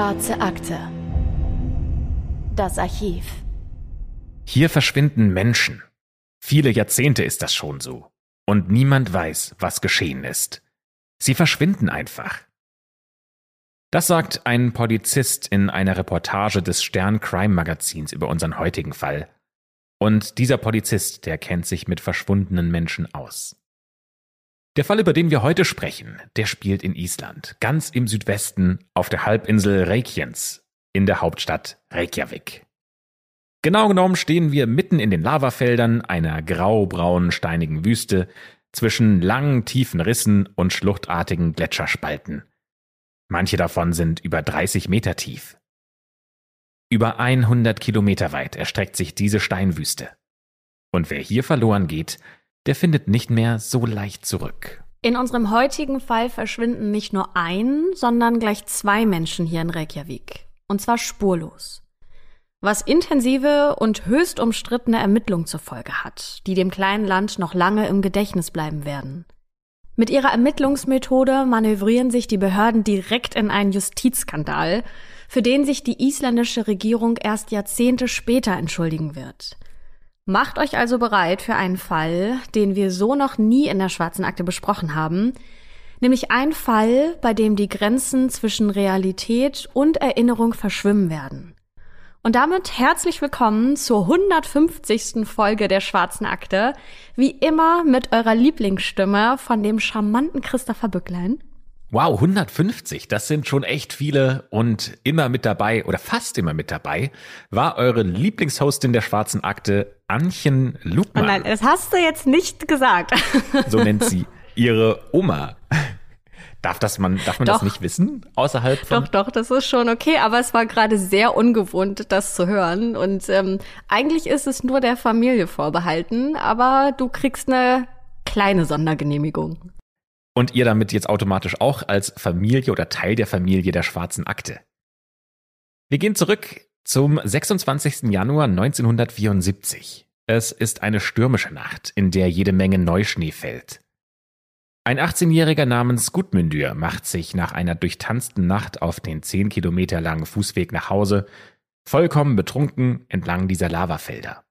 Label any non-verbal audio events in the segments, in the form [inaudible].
Schwarze Akte. Das Archiv. Hier verschwinden Menschen. Viele Jahrzehnte ist das schon so. Und niemand weiß, was geschehen ist. Sie verschwinden einfach. Das sagt ein Polizist in einer Reportage des Stern Crime Magazins über unseren heutigen Fall. Und dieser Polizist, der kennt sich mit verschwundenen Menschen aus. Der Fall, über den wir heute sprechen, der spielt in Island, ganz im Südwesten auf der Halbinsel Reykjens, in der Hauptstadt Reykjavik. Genau genommen stehen wir mitten in den Lavafeldern einer graubraunen steinigen Wüste zwischen langen tiefen Rissen und schluchtartigen Gletscherspalten. Manche davon sind über 30 Meter tief. Über 100 Kilometer weit erstreckt sich diese Steinwüste. Und wer hier verloren geht, der findet nicht mehr so leicht zurück. In unserem heutigen Fall verschwinden nicht nur ein, sondern gleich zwei Menschen hier in Reykjavik. Und zwar spurlos. Was intensive und höchst umstrittene Ermittlungen zur Folge hat, die dem kleinen Land noch lange im Gedächtnis bleiben werden. Mit ihrer Ermittlungsmethode manövrieren sich die Behörden direkt in einen Justizskandal, für den sich die isländische Regierung erst Jahrzehnte später entschuldigen wird. Macht euch also bereit für einen Fall, den wir so noch nie in der schwarzen Akte besprochen haben, nämlich ein Fall, bei dem die Grenzen zwischen Realität und Erinnerung verschwimmen werden. Und damit herzlich willkommen zur 150. Folge der Schwarzen Akte, wie immer mit eurer Lieblingsstimme von dem charmanten Christopher Bücklein. Wow, 150, das sind schon echt viele und immer mit dabei oder fast immer mit dabei war eure Lieblingshostin der Schwarzen Akte, Anchen Lugmann. Oh nein, das hast du jetzt nicht gesagt. So nennt [laughs] sie ihre Oma. Darf, das man, darf man Doch. das nicht wissen? Außerhalb von. Doch, doch, das ist schon okay, aber es war gerade sehr ungewohnt, das zu hören. Und ähm, eigentlich ist es nur der Familie vorbehalten, aber du kriegst eine kleine Sondergenehmigung. Und ihr damit jetzt automatisch auch als Familie oder Teil der Familie der Schwarzen Akte. Wir gehen zurück zum 26. Januar 1974. Es ist eine stürmische Nacht, in der jede Menge Neuschnee fällt. Ein 18-Jähriger namens Gudmundur macht sich nach einer durchtanzten Nacht auf den 10 Kilometer langen Fußweg nach Hause, vollkommen betrunken entlang dieser Lavafelder.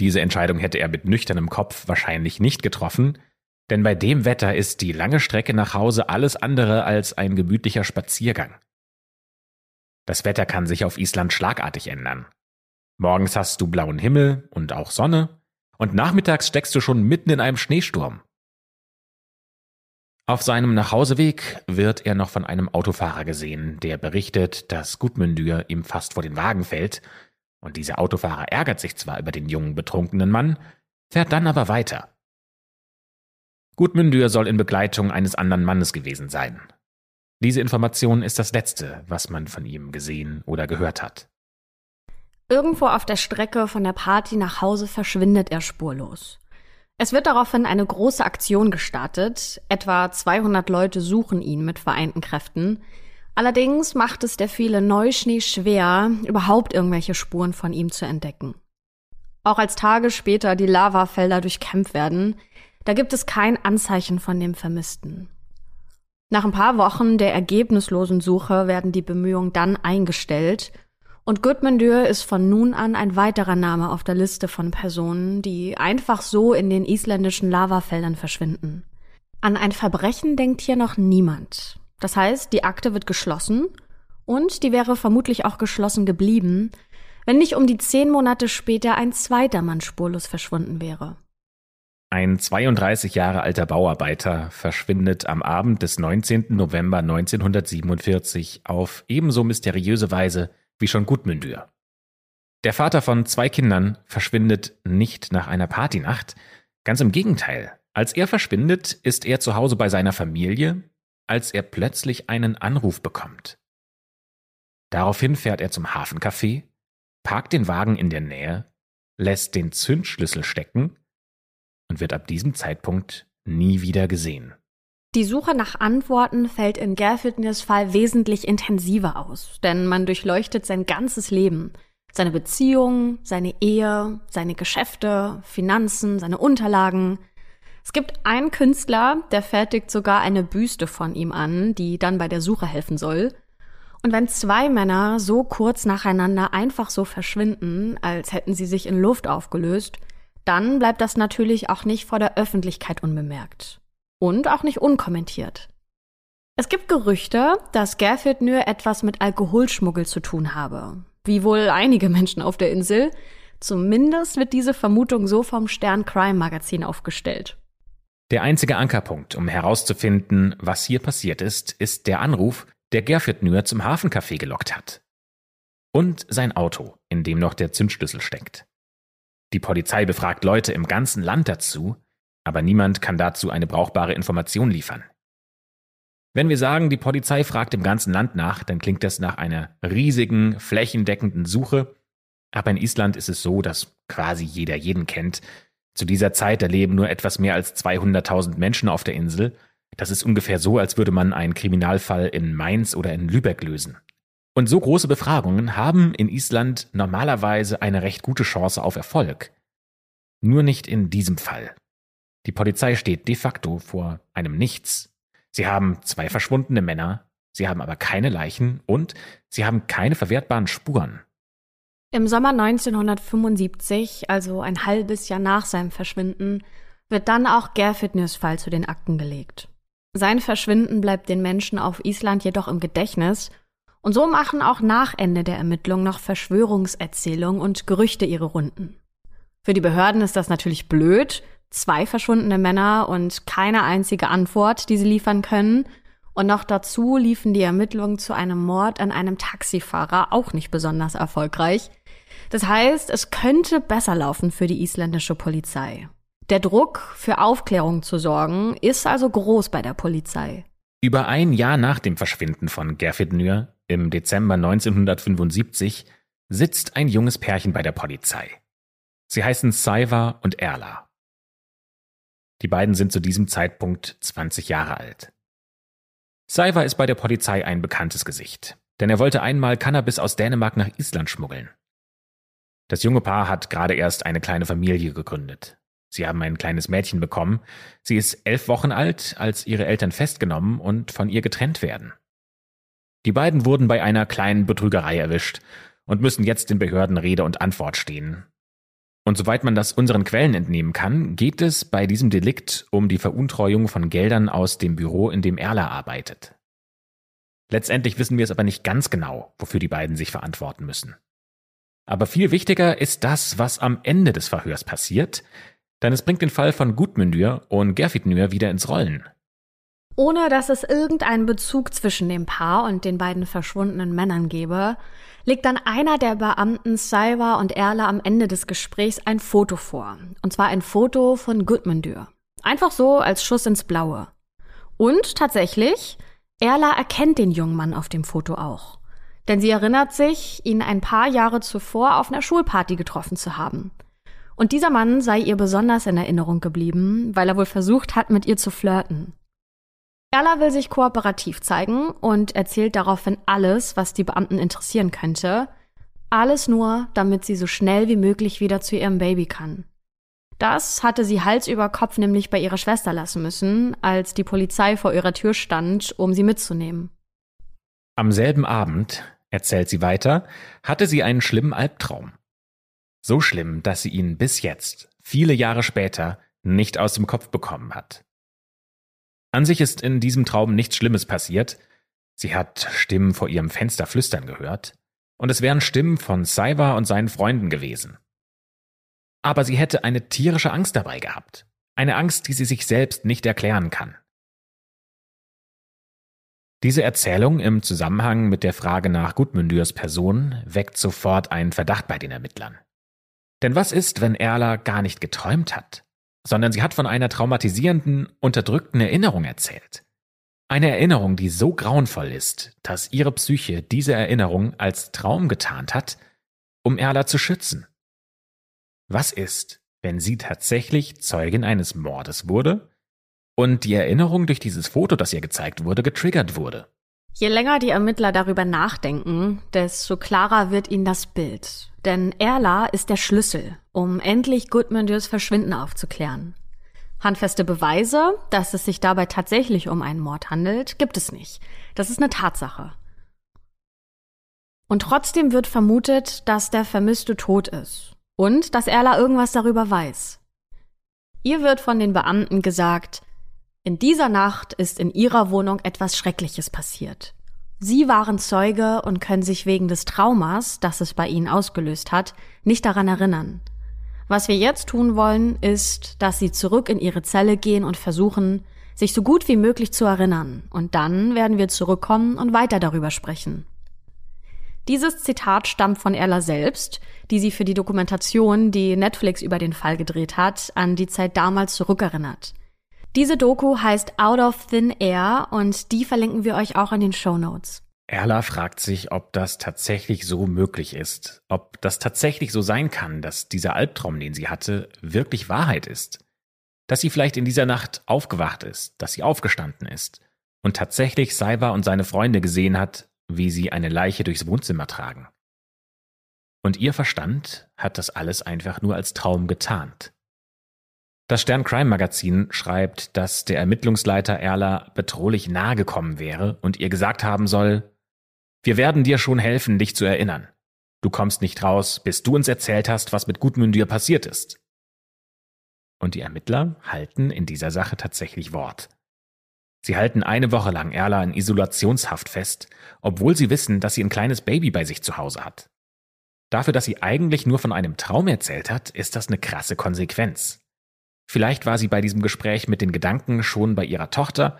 Diese Entscheidung hätte er mit nüchternem Kopf wahrscheinlich nicht getroffen, denn bei dem Wetter ist die lange Strecke nach Hause alles andere als ein gemütlicher Spaziergang. Das Wetter kann sich auf Island schlagartig ändern. Morgens hast du blauen Himmel und auch Sonne, und nachmittags steckst du schon mitten in einem Schneesturm. Auf seinem Nachhauseweg wird er noch von einem Autofahrer gesehen, der berichtet, dass Gudmundur ihm fast vor den Wagen fällt, und dieser Autofahrer ärgert sich zwar über den jungen betrunkenen Mann, fährt dann aber weiter. Gudmundur soll in Begleitung eines anderen Mannes gewesen sein. Diese Information ist das Letzte, was man von ihm gesehen oder gehört hat. Irgendwo auf der Strecke von der Party nach Hause verschwindet er spurlos. Es wird daraufhin eine große Aktion gestartet. Etwa 200 Leute suchen ihn mit vereinten Kräften. Allerdings macht es der viele Neuschnee schwer, überhaupt irgendwelche Spuren von ihm zu entdecken. Auch als Tage später die Lavafelder durchkämpft werden, da gibt es kein Anzeichen von dem Vermissten. Nach ein paar Wochen der ergebnislosen Suche werden die Bemühungen dann eingestellt und Gudmundur ist von nun an ein weiterer Name auf der Liste von Personen, die einfach so in den isländischen Lavafeldern verschwinden. An ein Verbrechen denkt hier noch niemand. Das heißt, die Akte wird geschlossen und die wäre vermutlich auch geschlossen geblieben, wenn nicht um die zehn Monate später ein zweiter Mann spurlos verschwunden wäre. Ein 32 Jahre alter Bauarbeiter verschwindet am Abend des 19. November 1947 auf ebenso mysteriöse Weise wie schon Gudmundur. Der Vater von zwei Kindern verschwindet nicht nach einer Partynacht, ganz im Gegenteil. Als er verschwindet, ist er zu Hause bei seiner Familie, als er plötzlich einen Anruf bekommt. Daraufhin fährt er zum Hafencafé, parkt den Wagen in der Nähe, lässt den Zündschlüssel stecken und wird ab diesem Zeitpunkt nie wieder gesehen. Die Suche nach Antworten fällt in Gerfitners Fall wesentlich intensiver aus, denn man durchleuchtet sein ganzes Leben. Seine Beziehungen, seine Ehe, seine Geschäfte, Finanzen, seine Unterlagen. Es gibt einen Künstler, der fertigt sogar eine Büste von ihm an, die dann bei der Suche helfen soll. Und wenn zwei Männer so kurz nacheinander einfach so verschwinden, als hätten sie sich in Luft aufgelöst, dann bleibt das natürlich auch nicht vor der Öffentlichkeit unbemerkt. Und auch nicht unkommentiert. Es gibt Gerüchte, dass Gerfit nur etwas mit Alkoholschmuggel zu tun habe. Wie wohl einige Menschen auf der Insel. Zumindest wird diese Vermutung so vom Stern Crime Magazin aufgestellt. Der einzige Ankerpunkt, um herauszufinden, was hier passiert ist, ist der Anruf, der Gerfit Nur zum Hafencafé gelockt hat. Und sein Auto, in dem noch der Zündschlüssel steckt. Die Polizei befragt Leute im ganzen Land dazu, aber niemand kann dazu eine brauchbare Information liefern. Wenn wir sagen, die Polizei fragt im ganzen Land nach, dann klingt das nach einer riesigen, flächendeckenden Suche. Aber in Island ist es so, dass quasi jeder jeden kennt. Zu dieser Zeit erleben nur etwas mehr als 200.000 Menschen auf der Insel. Das ist ungefähr so, als würde man einen Kriminalfall in Mainz oder in Lübeck lösen. Und so große Befragungen haben in Island normalerweise eine recht gute Chance auf Erfolg. Nur nicht in diesem Fall. Die Polizei steht de facto vor einem Nichts. Sie haben zwei verschwundene Männer, sie haben aber keine Leichen und sie haben keine verwertbaren Spuren. Im Sommer 1975, also ein halbes Jahr nach seinem Verschwinden, wird dann auch Gerfitners Fall zu den Akten gelegt. Sein Verschwinden bleibt den Menschen auf Island jedoch im Gedächtnis und so machen auch nach Ende der Ermittlung noch Verschwörungserzählungen und Gerüchte ihre Runden. Für die Behörden ist das natürlich blöd, zwei verschwundene Männer und keine einzige Antwort, die sie liefern können. Und noch dazu liefen die Ermittlungen zu einem Mord an einem Taxifahrer auch nicht besonders erfolgreich. Das heißt, es könnte besser laufen für die isländische Polizei. Der Druck, für Aufklärung zu sorgen, ist also groß bei der Polizei. Über ein Jahr nach dem Verschwinden von Gerfit Nür im Dezember 1975 sitzt ein junges Pärchen bei der Polizei. Sie heißen Saiva und Erla. Die beiden sind zu diesem Zeitpunkt 20 Jahre alt. Saiva ist bei der Polizei ein bekanntes Gesicht, denn er wollte einmal Cannabis aus Dänemark nach Island schmuggeln. Das junge Paar hat gerade erst eine kleine Familie gegründet. Sie haben ein kleines Mädchen bekommen. Sie ist elf Wochen alt, als ihre Eltern festgenommen und von ihr getrennt werden. Die beiden wurden bei einer kleinen Betrügerei erwischt und müssen jetzt den Behörden Rede und Antwort stehen. Und soweit man das unseren Quellen entnehmen kann, geht es bei diesem Delikt um die Veruntreuung von Geldern aus dem Büro, in dem Erla arbeitet. Letztendlich wissen wir es aber nicht ganz genau, wofür die beiden sich verantworten müssen. Aber viel wichtiger ist das, was am Ende des Verhörs passiert, denn es bringt den Fall von Gudmundur und Gerfitnur wieder ins Rollen ohne dass es irgendeinen Bezug zwischen dem Paar und den beiden verschwundenen Männern gebe, legt dann einer der Beamten Saiva und Erla am Ende des Gesprächs ein Foto vor. Und zwar ein Foto von Gudmundur. Einfach so als Schuss ins Blaue. Und tatsächlich, Erla erkennt den jungen Mann auf dem Foto auch. Denn sie erinnert sich, ihn ein paar Jahre zuvor auf einer Schulparty getroffen zu haben. Und dieser Mann sei ihr besonders in Erinnerung geblieben, weil er wohl versucht hat, mit ihr zu flirten. Erla will sich kooperativ zeigen und erzählt daraufhin alles, was die Beamten interessieren könnte. Alles nur, damit sie so schnell wie möglich wieder zu ihrem Baby kann. Das hatte sie Hals über Kopf nämlich bei ihrer Schwester lassen müssen, als die Polizei vor ihrer Tür stand, um sie mitzunehmen. Am selben Abend, erzählt sie weiter, hatte sie einen schlimmen Albtraum. So schlimm, dass sie ihn bis jetzt, viele Jahre später, nicht aus dem Kopf bekommen hat. An sich ist in diesem Traum nichts Schlimmes passiert. Sie hat Stimmen vor ihrem Fenster flüstern gehört. Und es wären Stimmen von Saiva und seinen Freunden gewesen. Aber sie hätte eine tierische Angst dabei gehabt. Eine Angst, die sie sich selbst nicht erklären kann. Diese Erzählung im Zusammenhang mit der Frage nach Gudmundyrs Person weckt sofort einen Verdacht bei den Ermittlern. Denn was ist, wenn Erla gar nicht geträumt hat? sondern sie hat von einer traumatisierenden, unterdrückten Erinnerung erzählt. Eine Erinnerung, die so grauenvoll ist, dass ihre Psyche diese Erinnerung als Traum getarnt hat, um Erla zu schützen. Was ist, wenn sie tatsächlich Zeugin eines Mordes wurde und die Erinnerung durch dieses Foto, das ihr gezeigt wurde, getriggert wurde? Je länger die Ermittler darüber nachdenken, desto klarer wird ihnen das Bild. Denn Erla ist der Schlüssel, um endlich Gudmunds Verschwinden aufzuklären. Handfeste Beweise, dass es sich dabei tatsächlich um einen Mord handelt, gibt es nicht. Das ist eine Tatsache. Und trotzdem wird vermutet, dass der Vermisste tot ist und dass Erla irgendwas darüber weiß. Ihr wird von den Beamten gesagt, in dieser Nacht ist in ihrer Wohnung etwas Schreckliches passiert. Sie waren Zeuge und können sich wegen des Traumas, das es bei ihnen ausgelöst hat, nicht daran erinnern. Was wir jetzt tun wollen, ist, dass sie zurück in ihre Zelle gehen und versuchen, sich so gut wie möglich zu erinnern. Und dann werden wir zurückkommen und weiter darüber sprechen. Dieses Zitat stammt von Erla selbst, die sie für die Dokumentation, die Netflix über den Fall gedreht hat, an die Zeit damals zurückerinnert. Diese Doku heißt Out of Thin Air und die verlinken wir euch auch in den Show Notes. Erla fragt sich, ob das tatsächlich so möglich ist, ob das tatsächlich so sein kann, dass dieser Albtraum, den sie hatte, wirklich Wahrheit ist. Dass sie vielleicht in dieser Nacht aufgewacht ist, dass sie aufgestanden ist und tatsächlich Saiba und seine Freunde gesehen hat, wie sie eine Leiche durchs Wohnzimmer tragen. Und ihr Verstand hat das alles einfach nur als Traum getarnt. Das Stern Crime Magazin schreibt, dass der Ermittlungsleiter Erla bedrohlich nahe gekommen wäre und ihr gesagt haben soll, wir werden dir schon helfen, dich zu erinnern. Du kommst nicht raus, bis du uns erzählt hast, was mit Gudmundur passiert ist. Und die Ermittler halten in dieser Sache tatsächlich Wort. Sie halten eine Woche lang Erla in Isolationshaft fest, obwohl sie wissen, dass sie ein kleines Baby bei sich zu Hause hat. Dafür, dass sie eigentlich nur von einem Traum erzählt hat, ist das eine krasse Konsequenz. Vielleicht war sie bei diesem Gespräch mit den Gedanken schon bei ihrer Tochter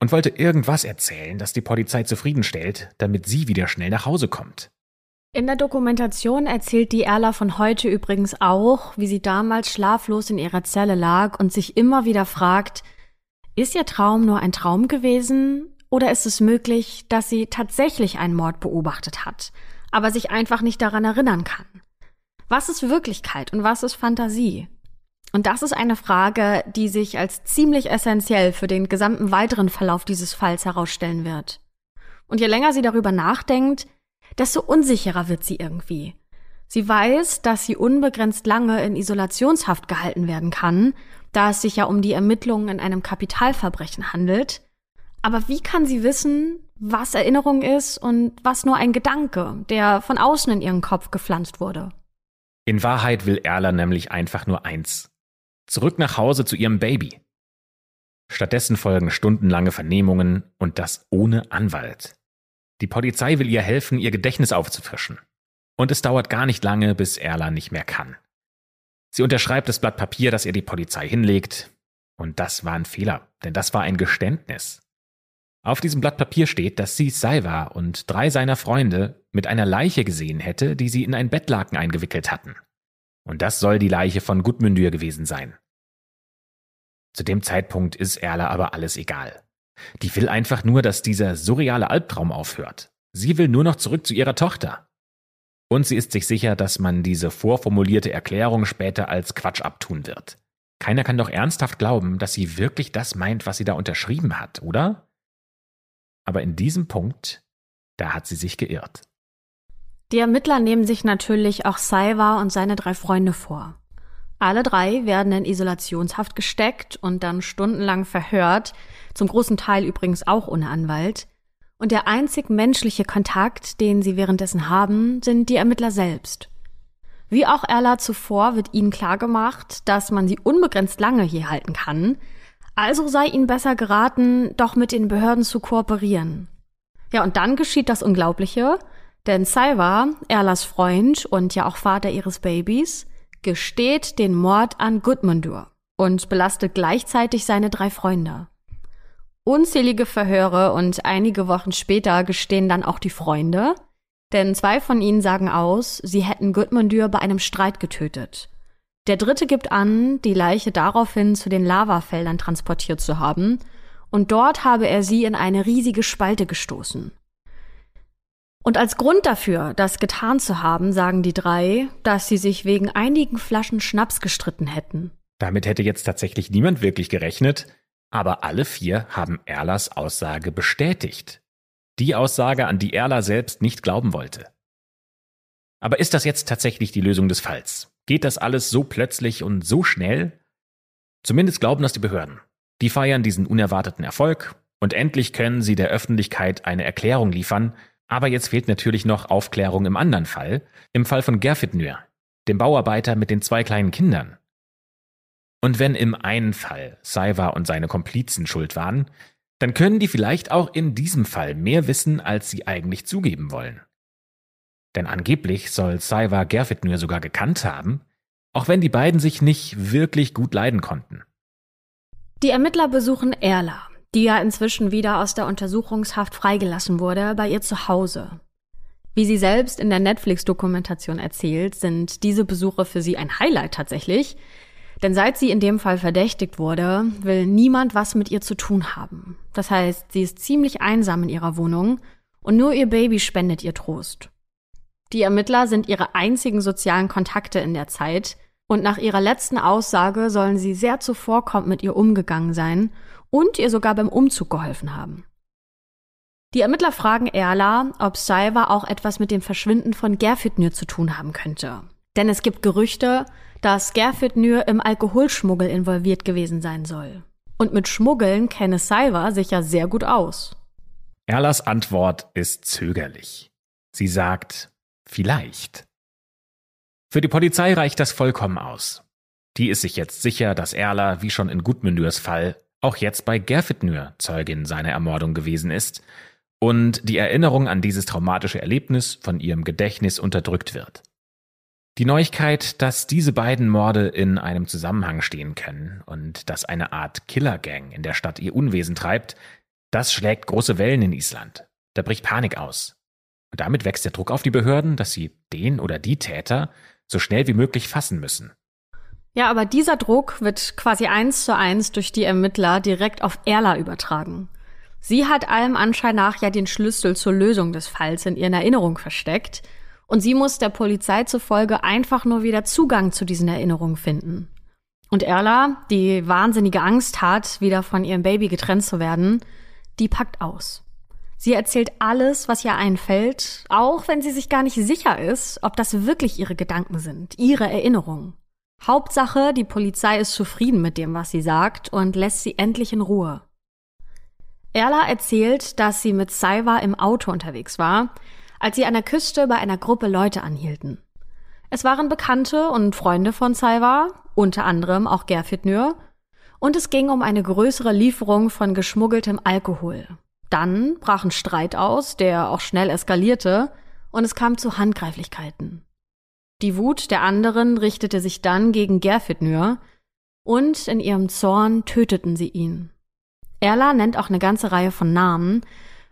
und wollte irgendwas erzählen, das die Polizei zufriedenstellt, damit sie wieder schnell nach Hause kommt. In der Dokumentation erzählt die Erla von heute übrigens auch, wie sie damals schlaflos in ihrer Zelle lag und sich immer wieder fragt, ist ihr Traum nur ein Traum gewesen oder ist es möglich, dass sie tatsächlich einen Mord beobachtet hat, aber sich einfach nicht daran erinnern kann? Was ist Wirklichkeit und was ist Fantasie? Und das ist eine Frage, die sich als ziemlich essentiell für den gesamten weiteren Verlauf dieses Falls herausstellen wird. Und je länger sie darüber nachdenkt, desto unsicherer wird sie irgendwie. Sie weiß, dass sie unbegrenzt lange in Isolationshaft gehalten werden kann da es sich ja um die Ermittlungen in einem Kapitalverbrechen handelt. Aber wie kann sie wissen, was Erinnerung ist und was nur ein Gedanke, der von außen in ihren Kopf gepflanzt wurde? In Wahrheit will Erla nämlich einfach nur eins. Zurück nach Hause zu ihrem Baby. Stattdessen folgen stundenlange Vernehmungen und das ohne Anwalt. Die Polizei will ihr helfen, ihr Gedächtnis aufzufrischen. Und es dauert gar nicht lange, bis Erla nicht mehr kann. Sie unterschreibt das Blatt Papier, das ihr die Polizei hinlegt. Und das war ein Fehler, denn das war ein Geständnis. Auf diesem Blatt Papier steht, dass sie Saiva und drei seiner Freunde mit einer Leiche gesehen hätte, die sie in ein Bettlaken eingewickelt hatten. Und das soll die Leiche von Gudmundur gewesen sein. Zu dem Zeitpunkt ist Erla aber alles egal. Die will einfach nur, dass dieser surreale Albtraum aufhört. Sie will nur noch zurück zu ihrer Tochter. Und sie ist sich sicher, dass man diese vorformulierte Erklärung später als Quatsch abtun wird. Keiner kann doch ernsthaft glauben, dass sie wirklich das meint, was sie da unterschrieben hat, oder? Aber in diesem Punkt, da hat sie sich geirrt. Die Ermittler nehmen sich natürlich auch Saiva und seine drei Freunde vor. Alle drei werden in Isolationshaft gesteckt und dann stundenlang verhört, zum großen Teil übrigens auch ohne Anwalt. Und der einzig menschliche Kontakt, den sie währenddessen haben, sind die Ermittler selbst. Wie auch Erla zuvor wird ihnen klargemacht, dass man sie unbegrenzt lange hier halten kann, also sei ihnen besser geraten, doch mit den Behörden zu kooperieren. Ja, und dann geschieht das Unglaubliche, denn Salva, Erlas Freund und ja auch Vater ihres Babys, gesteht den Mord an Gudmundur und belastet gleichzeitig seine drei Freunde. Unzählige Verhöre und einige Wochen später gestehen dann auch die Freunde, denn zwei von ihnen sagen aus, sie hätten Gudmundur bei einem Streit getötet. Der dritte gibt an, die Leiche daraufhin zu den Lavafeldern transportiert zu haben, und dort habe er sie in eine riesige Spalte gestoßen. Und als Grund dafür, das getan zu haben, sagen die drei, dass sie sich wegen einigen Flaschen Schnaps gestritten hätten. Damit hätte jetzt tatsächlich niemand wirklich gerechnet, aber alle vier haben Erlas Aussage bestätigt. Die Aussage, an die Erla selbst nicht glauben wollte. Aber ist das jetzt tatsächlich die Lösung des Falls? Geht das alles so plötzlich und so schnell? Zumindest glauben das die Behörden. Die feiern diesen unerwarteten Erfolg und endlich können sie der Öffentlichkeit eine Erklärung liefern, Aber jetzt fehlt natürlich noch Aufklärung im anderen Fall, im Fall von Gerfitnür, dem Bauarbeiter mit den zwei kleinen Kindern. Und wenn im einen Fall Saiva und seine Komplizen schuld waren, dann können die vielleicht auch in diesem Fall mehr wissen, als sie eigentlich zugeben wollen. Denn angeblich soll Saiva Gerfitnür sogar gekannt haben, auch wenn die beiden sich nicht wirklich gut leiden konnten. Die Ermittler besuchen Erla, die ja inzwischen wieder aus der Untersuchungshaft freigelassen wurde, bei ihr zu Hause. Wie sie selbst in der Netflix-Dokumentation erzählt, sind diese Besuche für sie ein Highlight tatsächlich, denn seit sie in dem Fall verdächtigt wurde, will niemand was mit ihr zu tun haben. Das heißt, sie ist ziemlich einsam in ihrer Wohnung und nur ihr Baby spendet ihr Trost. Die Ermittler sind ihre einzigen sozialen Kontakte in der Zeit und nach ihrer letzten Aussage sollen sie sehr zuvorkommend mit ihr umgegangen sein und ihr sogar beim Umzug geholfen haben. Die Ermittler fragen Erla, ob Saiva auch etwas mit dem Verschwinden von Gerfitnür zu tun haben könnte. Denn es gibt Gerüchte, dass Gerfitnür im Alkoholschmuggel involviert gewesen sein soll. Und mit Schmuggeln kenne Saiva sich ja sehr gut aus. Erlas Antwort ist zögerlich. Sie sagt, vielleicht. Für die Polizei reicht das vollkommen aus. Die ist sich jetzt sicher, dass Erla, wie schon in Gudmündürs Fall, auch jetzt bei Gerfitnür Zeugin seiner Ermordung gewesen ist und die Erinnerung an dieses traumatische Erlebnis von ihrem Gedächtnis unterdrückt wird. Die Neuigkeit, dass diese beiden Morde in einem Zusammenhang stehen können und dass eine Art Killergang in der Stadt ihr Unwesen treibt, das schlägt große Wellen in Island. Da bricht Panik aus. Und damit wächst der Druck auf die Behörden, dass sie den oder die Täter so schnell wie möglich fassen müssen. Ja, aber dieser Druck wird quasi eins zu eins durch die Ermittler direkt auf Erla übertragen. Sie hat allem Anschein nach ja den Schlüssel zur Lösung des Falls in ihren Erinnerungen versteckt und sie muss der Polizei zufolge einfach nur wieder Zugang zu diesen Erinnerungen finden. Und Erla, die wahnsinnige Angst hat, wieder von ihrem Baby getrennt zu werden, die packt aus. Sie erzählt alles, was ihr einfällt, auch wenn sie sich gar nicht sicher ist, ob das wirklich ihre Gedanken sind, ihre Erinnerungen. Hauptsache, die Polizei ist zufrieden mit dem, was sie sagt und lässt sie endlich in Ruhe. Erla erzählt, dass sie mit Saiva im Auto unterwegs war, als sie an der Küste bei einer Gruppe Leute anhielten. Es waren Bekannte und Freunde von Salva, unter anderem auch Gerfitnür, und es ging um eine größere Lieferung von geschmuggeltem Alkohol. Dann brach ein Streit aus, der auch schnell eskalierte, und es kam zu Handgreiflichkeiten. Die Wut der anderen richtete sich dann gegen Gerfitnür, und in ihrem Zorn töteten sie ihn. Erla nennt auch eine ganze Reihe von Namen,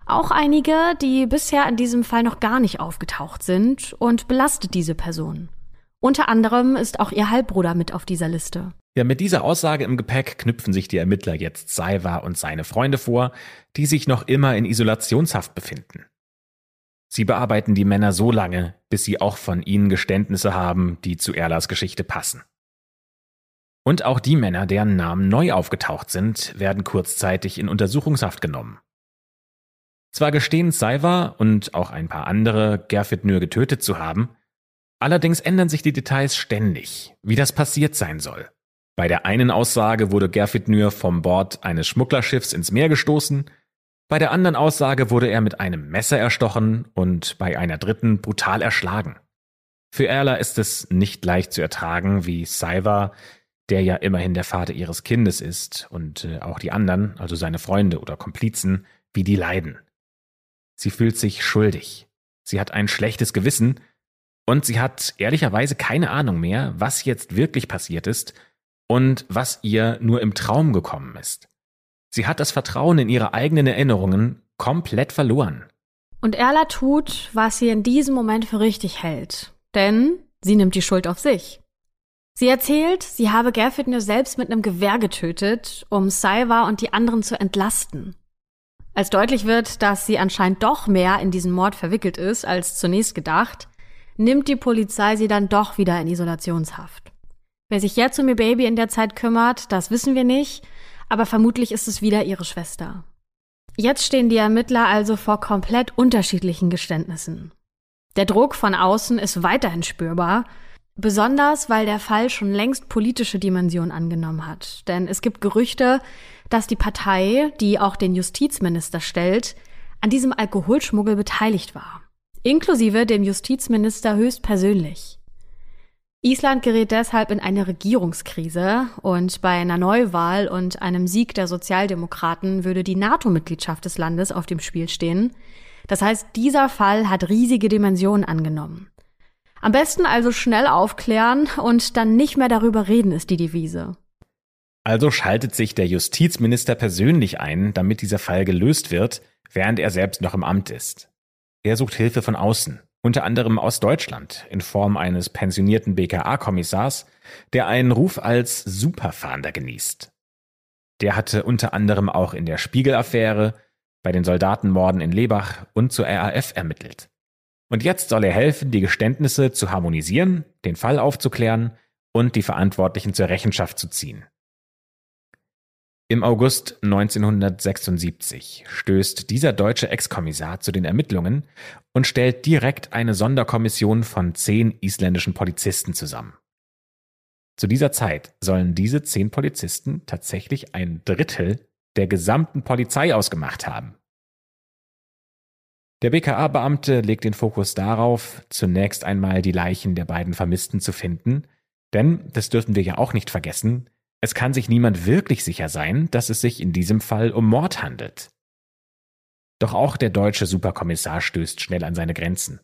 auch einige, die bisher in diesem Fall noch gar nicht aufgetaucht sind und belastet diese Person. Unter anderem ist auch ihr Halbbruder mit auf dieser Liste. Ja, mit dieser Aussage im Gepäck knüpfen sich die Ermittler jetzt Saiva und seine Freunde vor, die sich noch immer in Isolationshaft befinden. Sie bearbeiten die Männer so lange, bis sie auch von ihnen Geständnisse haben, die zu Erlas Geschichte passen. Und auch die Männer, deren Namen neu aufgetaucht sind, werden kurzzeitig in Untersuchungshaft genommen. Zwar gestehen Saiva und auch ein paar andere, Gerfit Nür getötet zu haben, allerdings ändern sich die Details ständig, wie das passiert sein soll. Bei der einen Aussage wurde Gerfit Nür vom Bord eines Schmugglerschiffs ins Meer gestoßen, bei der anderen Aussage wurde er mit einem Messer erstochen und bei einer dritten brutal erschlagen. Für Erla ist es nicht leicht zu ertragen, wie Saiva, der ja immerhin der Vater ihres Kindes ist, und äh, auch die anderen, also seine Freunde oder Komplizen, wie die leiden. Sie fühlt sich schuldig. Sie hat ein schlechtes Gewissen und sie hat ehrlicherweise keine Ahnung mehr, was jetzt wirklich passiert ist und was ihr nur im Traum gekommen ist. Sie hat das Vertrauen in ihre eigenen Erinnerungen komplett verloren. Und Erla tut, was sie in diesem Moment für richtig hält. Denn sie nimmt die Schuld auf sich. Sie erzählt, sie habe Gerfit nur selbst mit einem Gewehr getötet, um Saiva und die anderen zu entlasten. Als deutlich wird, dass sie anscheinend doch mehr in diesen Mord verwickelt ist als zunächst gedacht, nimmt die Polizei sie dann doch wieder in Isolationshaft. Wer sich jetzt um ihr Baby in der Zeit kümmert, das wissen wir nicht, aber vermutlich ist es wieder ihre Schwester. Jetzt stehen die Ermittler also vor komplett unterschiedlichen Geständnissen. Der Druck von außen ist weiterhin spürbar, besonders weil der Fall schon längst politische Dimension angenommen hat. Denn es gibt Gerüchte, dass die Partei, die auch den Justizminister stellt, an diesem Alkoholschmuggel beteiligt war, inklusive dem Justizminister höchstpersönlich. Island gerät deshalb in eine Regierungskrise und bei einer Neuwahl und einem Sieg der Sozialdemokraten würde die NATO-Mitgliedschaft des Landes auf dem Spiel stehen. Das heißt, dieser Fall hat riesige Dimensionen angenommen. Am besten also schnell aufklären und dann nicht mehr darüber reden, ist die Devise. Also schaltet sich der Justizminister persönlich ein, damit dieser Fall gelöst wird, während er selbst noch im Amt ist. Er sucht Hilfe von außen unter anderem aus Deutschland in Form eines pensionierten BKA-Kommissars, der einen Ruf als Superfahnder genießt. Der hatte unter anderem auch in der Spiegel-Affäre, bei den Soldatenmorden in Lebach und zur RAF ermittelt. Und jetzt soll er helfen, die Geständnisse zu harmonisieren, den Fall aufzuklären und die Verantwortlichen zur Rechenschaft zu ziehen. Im August 1976 stößt dieser deutsche Ex-Kommissar zu den Ermittlungen und stellt direkt eine Sonderkommission von zehn isländischen Polizisten zusammen. Zu dieser Zeit sollen diese zehn Polizisten tatsächlich ein Drittel der gesamten Polizei ausgemacht haben. Der BKA-Beamte legt den Fokus darauf, zunächst einmal die Leichen der beiden Vermissten zu finden, denn, das dürfen wir ja auch nicht vergessen, es kann sich niemand wirklich sicher sein, dass es sich in diesem Fall um Mord handelt. Doch auch der deutsche Superkommissar stößt schnell an seine Grenzen.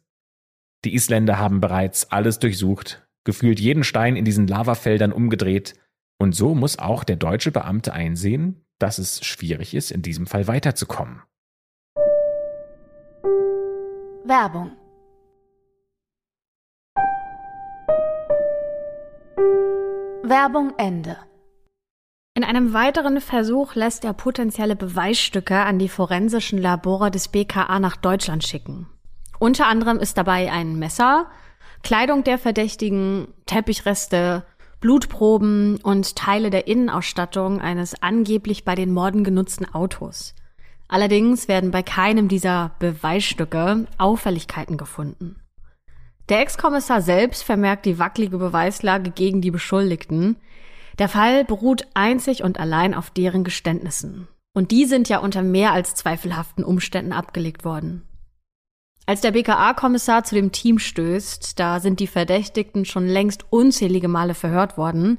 Die Isländer haben bereits alles durchsucht, gefühlt jeden Stein in diesen Lavafeldern umgedreht, und so muss auch der deutsche Beamte einsehen, dass es schwierig ist, in diesem Fall weiterzukommen. Werbung Werbung Ende in einem weiteren Versuch lässt er potenzielle Beweisstücke an die forensischen Labore des BKA nach Deutschland schicken. Unter anderem ist dabei ein Messer, Kleidung der Verdächtigen, Teppichreste, Blutproben und Teile der Innenausstattung eines angeblich bei den Morden genutzten Autos. Allerdings werden bei keinem dieser Beweisstücke Auffälligkeiten gefunden. Der Ex-Kommissar selbst vermerkt die wackelige Beweislage gegen die Beschuldigten, der Fall beruht einzig und allein auf deren Geständnissen. Und die sind ja unter mehr als zweifelhaften Umständen abgelegt worden. Als der BKA-Kommissar zu dem Team stößt, da sind die Verdächtigten schon längst unzählige Male verhört worden,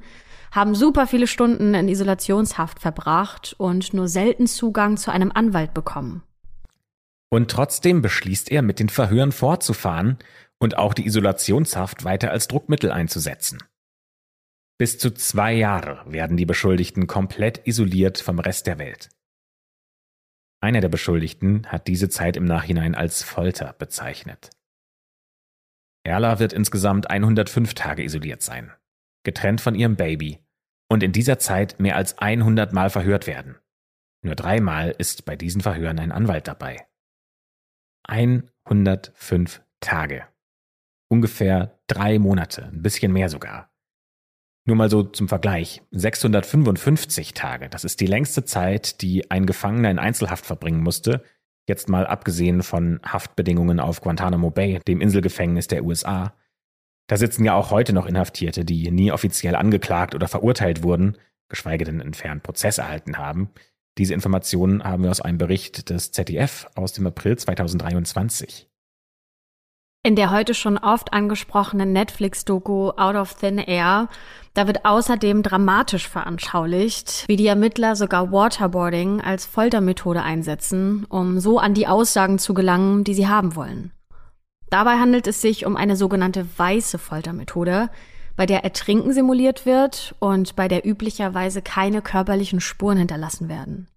haben super viele Stunden in Isolationshaft verbracht und nur selten Zugang zu einem Anwalt bekommen. Und trotzdem beschließt er, mit den Verhören fortzufahren und auch die Isolationshaft weiter als Druckmittel einzusetzen. Bis zu zwei Jahre werden die Beschuldigten komplett isoliert vom Rest der Welt. Einer der Beschuldigten hat diese Zeit im Nachhinein als Folter bezeichnet. Erla wird insgesamt 105 Tage isoliert sein, getrennt von ihrem Baby und in dieser Zeit mehr als 100 Mal verhört werden. Nur dreimal ist bei diesen Verhören ein Anwalt dabei. 105 Tage. Ungefähr drei Monate, ein bisschen mehr sogar. Nur mal so zum Vergleich. 655 Tage, das ist die längste Zeit, die ein Gefangener in Einzelhaft verbringen musste. Jetzt mal abgesehen von Haftbedingungen auf Guantanamo Bay, dem Inselgefängnis der USA. Da sitzen ja auch heute noch Inhaftierte, die nie offiziell angeklagt oder verurteilt wurden, geschweige denn einen fairen Prozess erhalten haben. Diese Informationen haben wir aus einem Bericht des ZDF aus dem April 2023. In der heute schon oft angesprochenen Netflix-Doku Out of Thin Air, da wird außerdem dramatisch veranschaulicht, wie die Ermittler sogar Waterboarding als Foltermethode einsetzen, um so an die Aussagen zu gelangen, die sie haben wollen. Dabei handelt es sich um eine sogenannte weiße Foltermethode, bei der Ertrinken simuliert wird und bei der üblicherweise keine körperlichen Spuren hinterlassen werden.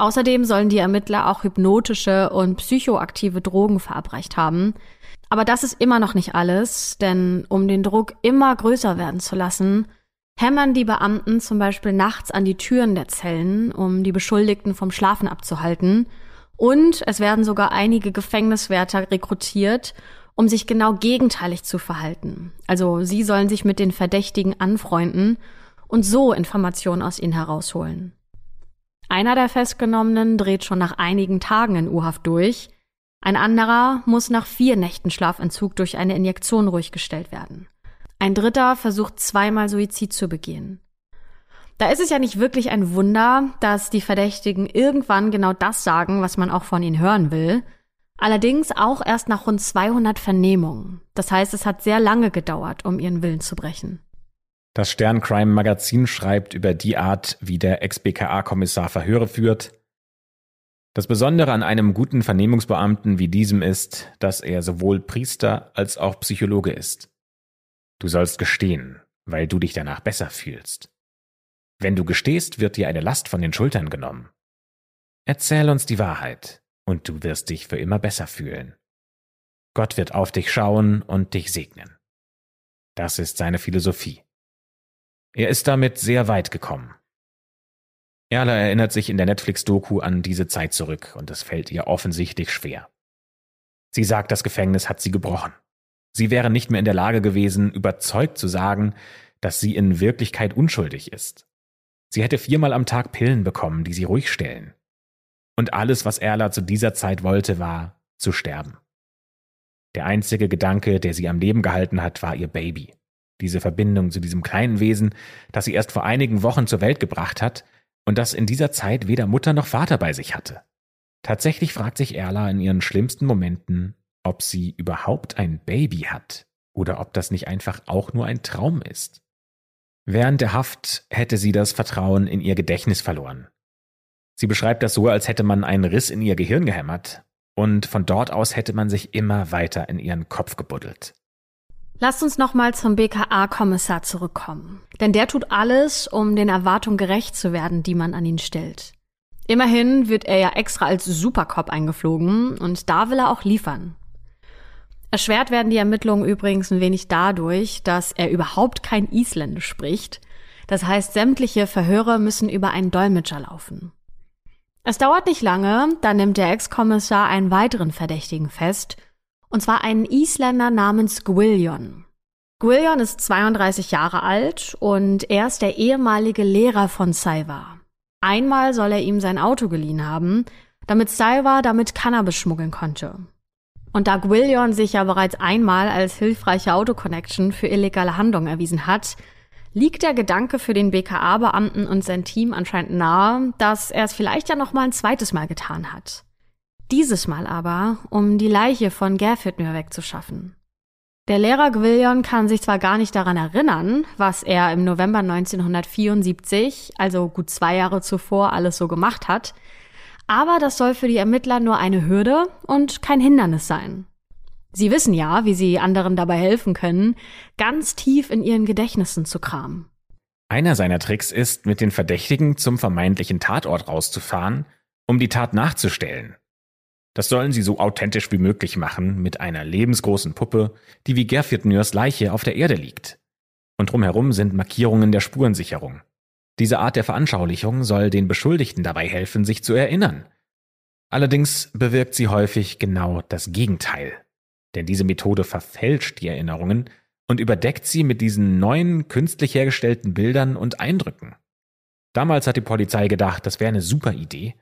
Außerdem sollen die Ermittler auch hypnotische und psychoaktive Drogen verabreicht haben, aber das ist immer noch nicht alles, denn um den Druck immer größer werden zu lassen, hämmern die Beamten zum Beispiel nachts an die Türen der Zellen, um die Beschuldigten vom Schlafen abzuhalten. Und es werden sogar einige Gefängniswärter rekrutiert, um sich genau gegenteilig zu verhalten. Also sie sollen sich mit den Verdächtigen anfreunden und so Informationen aus ihnen herausholen. Einer der Festgenommenen dreht schon nach einigen Tagen in U-Haft durch, ein anderer muss nach vier Nächten Schlafentzug durch eine Injektion ruhig gestellt werden. Ein dritter versucht zweimal Suizid zu begehen. Da ist es ja nicht wirklich ein Wunder, dass die Verdächtigen irgendwann genau das sagen, was man auch von ihnen hören will. Allerdings auch erst nach rund 200 Vernehmungen. Das heißt, es hat sehr lange gedauert, um ihren Willen zu brechen. Das Stern-Crime-Magazin schreibt über die Art, wie der Ex-BKA-Kommissar Verhöre führt. Das Besondere an einem guten Vernehmungsbeamten wie diesem ist, dass er sowohl Priester als auch Psychologe ist. Du sollst gestehen, weil du dich danach besser fühlst. Wenn du gestehst, wird dir eine Last von den Schultern genommen. Erzähl uns die Wahrheit, und du wirst dich für immer besser fühlen. Gott wird auf dich schauen und dich segnen. Das ist seine Philosophie. Er ist damit sehr weit gekommen. Erla erinnert sich in der Netflix-Doku an diese Zeit zurück und es fällt ihr offensichtlich schwer. Sie sagt, das Gefängnis hat sie gebrochen. Sie wäre nicht mehr in der Lage gewesen, überzeugt zu sagen, dass sie in Wirklichkeit unschuldig ist. Sie hätte viermal am Tag Pillen bekommen, die sie ruhig stellen. Und alles, was Erla zu dieser Zeit wollte, war zu sterben. Der einzige Gedanke, der sie am Leben gehalten hat, war ihr Baby diese Verbindung zu diesem kleinen Wesen, das sie erst vor einigen Wochen zur Welt gebracht hat und das in dieser Zeit weder Mutter noch Vater bei sich hatte. Tatsächlich fragt sich Erla in ihren schlimmsten Momenten, ob sie überhaupt ein Baby hat oder ob das nicht einfach auch nur ein Traum ist. Während der Haft hätte sie das Vertrauen in ihr Gedächtnis verloren. Sie beschreibt das so, als hätte man einen Riss in ihr Gehirn gehämmert, und von dort aus hätte man sich immer weiter in ihren Kopf gebuddelt. Lasst uns nochmal zum BKA-Kommissar zurückkommen. Denn der tut alles, um den Erwartungen gerecht zu werden, die man an ihn stellt. Immerhin wird er ja extra als Supercop eingeflogen und da will er auch liefern. Erschwert werden die Ermittlungen übrigens ein wenig dadurch, dass er überhaupt kein Isländisch spricht. Das heißt, sämtliche Verhöre müssen über einen Dolmetscher laufen. Es dauert nicht lange, dann nimmt der Ex-Kommissar einen weiteren Verdächtigen fest – und zwar einen Isländer namens Gwillion. Gwillion ist 32 Jahre alt und er ist der ehemalige Lehrer von Saiva. Einmal soll er ihm sein Auto geliehen haben, damit Saiva damit Cannabis schmuggeln konnte. Und da Gwillion sich ja bereits einmal als hilfreiche Autoconnection für illegale Handlungen erwiesen hat, liegt der Gedanke für den BKA-Beamten und sein Team anscheinend nahe, dass er es vielleicht ja noch mal ein zweites Mal getan hat. Dieses Mal aber, um die Leiche von Gerfitnür wegzuschaffen. Der Lehrer Gwillion kann sich zwar gar nicht daran erinnern, was er im November 1974, also gut zwei Jahre zuvor, alles so gemacht hat, aber das soll für die Ermittler nur eine Hürde und kein Hindernis sein. Sie wissen ja, wie sie anderen dabei helfen können, ganz tief in ihren Gedächtnissen zu kramen. Einer seiner Tricks ist, mit den Verdächtigen zum vermeintlichen Tatort rauszufahren, um die Tat nachzustellen das sollen sie so authentisch wie möglich machen mit einer lebensgroßen Puppe, die wie Gerfirtnürs Leiche auf der Erde liegt. Und drumherum sind Markierungen der Spurensicherung. Diese Art der Veranschaulichung soll den Beschuldigten dabei helfen, sich zu erinnern. Allerdings bewirkt sie häufig genau das Gegenteil. Denn diese Methode verfälscht die Erinnerungen und überdeckt sie mit diesen neuen, künstlich hergestellten Bildern und Eindrücken. Damals hat die Polizei gedacht, das wäre eine super Idee,